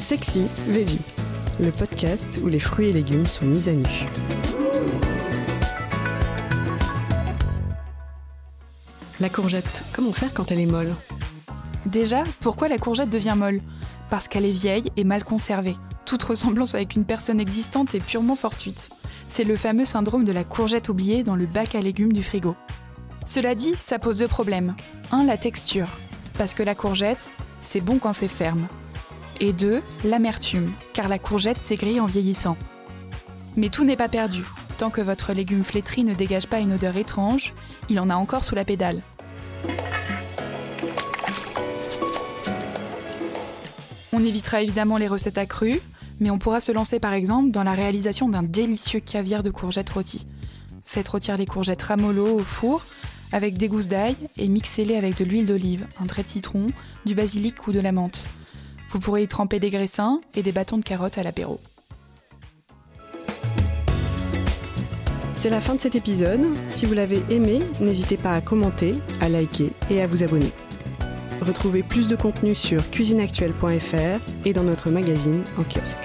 Sexy Veggie, le podcast où les fruits et légumes sont mis à nu. La courgette, comment faire quand elle est molle? Déjà, pourquoi la courgette devient molle? Parce qu'elle est vieille et mal conservée. Toute ressemblance avec une personne existante est purement fortuite. C'est le fameux syndrome de la courgette oubliée dans le bac à légumes du frigo. Cela dit, ça pose deux problèmes. Un, la texture. Parce que la courgette, c'est bon quand c'est ferme. Et deux, l'amertume, car la courgette s'aigrit en vieillissant. Mais tout n'est pas perdu. Tant que votre légume flétri ne dégage pas une odeur étrange, il en a encore sous la pédale. On évitera évidemment les recettes accrues, mais on pourra se lancer par exemple dans la réalisation d'un délicieux caviar de courgettes rôties. Faites rôtir les courgettes ramollo au four avec des gousses d'ail et mixez-les avec de l'huile d'olive, un trait de citron, du basilic ou de la menthe. Vous pourrez y tremper des graissins et des bâtons de carottes à l'apéro. C'est la fin de cet épisode. Si vous l'avez aimé, n'hésitez pas à commenter, à liker et à vous abonner. Retrouvez plus de contenu sur cuisineactuelle.fr et dans notre magazine en kiosque.